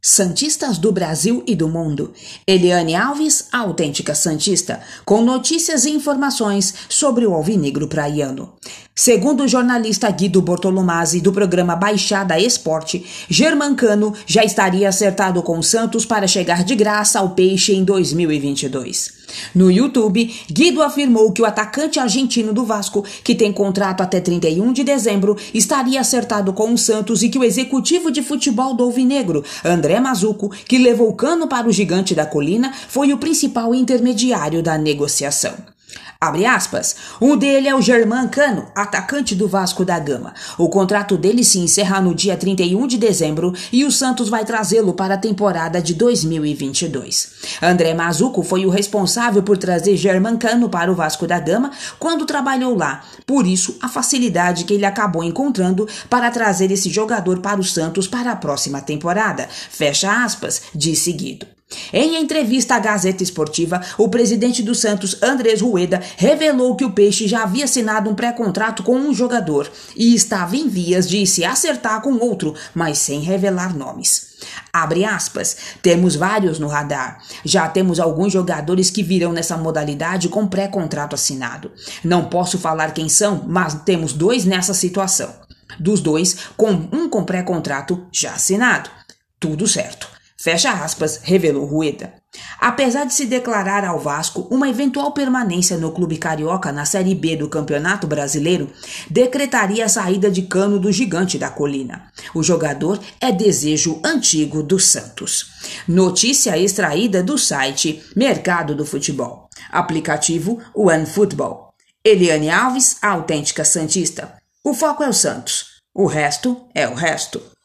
Santistas do Brasil e do mundo. Eliane Alves, autêntica Santista, com notícias e informações sobre o alvinegro praiano. Segundo o jornalista Guido Bortolomazzi do programa Baixada Esporte, Germancano já estaria acertado com o Santos para chegar de graça ao Peixe em 2022. No YouTube, Guido afirmou que o atacante argentino do Vasco, que tem contrato até 31 de dezembro, estaria acertado com o Santos e que o executivo de futebol do Alvinegro, André Mazuco, que levou o cano para o gigante da colina, foi o principal intermediário da negociação. Abre aspas. Um dele é o Germán Cano, atacante do Vasco da Gama. O contrato dele se encerra no dia 31 de dezembro e o Santos vai trazê-lo para a temporada de 2022. André Mazuco foi o responsável por trazer Germán Cano para o Vasco da Gama quando trabalhou lá. Por isso, a facilidade que ele acabou encontrando para trazer esse jogador para o Santos para a próxima temporada. Fecha aspas, disse seguido. Em entrevista à Gazeta Esportiva, o presidente do Santos, Andrés Rueda, revelou que o Peixe já havia assinado um pré-contrato com um jogador e estava em vias de se acertar com outro, mas sem revelar nomes. Abre aspas, temos vários no radar. Já temos alguns jogadores que virão nessa modalidade com pré-contrato assinado. Não posso falar quem são, mas temos dois nessa situação. Dos dois, com um com pré-contrato já assinado. Tudo certo. Fecha aspas, revelou Rueda. Apesar de se declarar ao Vasco uma eventual permanência no clube carioca na Série B do Campeonato Brasileiro, decretaria a saída de cano do gigante da colina. O jogador é desejo antigo do Santos. Notícia extraída do site Mercado do Futebol. Aplicativo OneFootball. Eliane Alves, autêntica Santista. O foco é o Santos. O resto é o resto.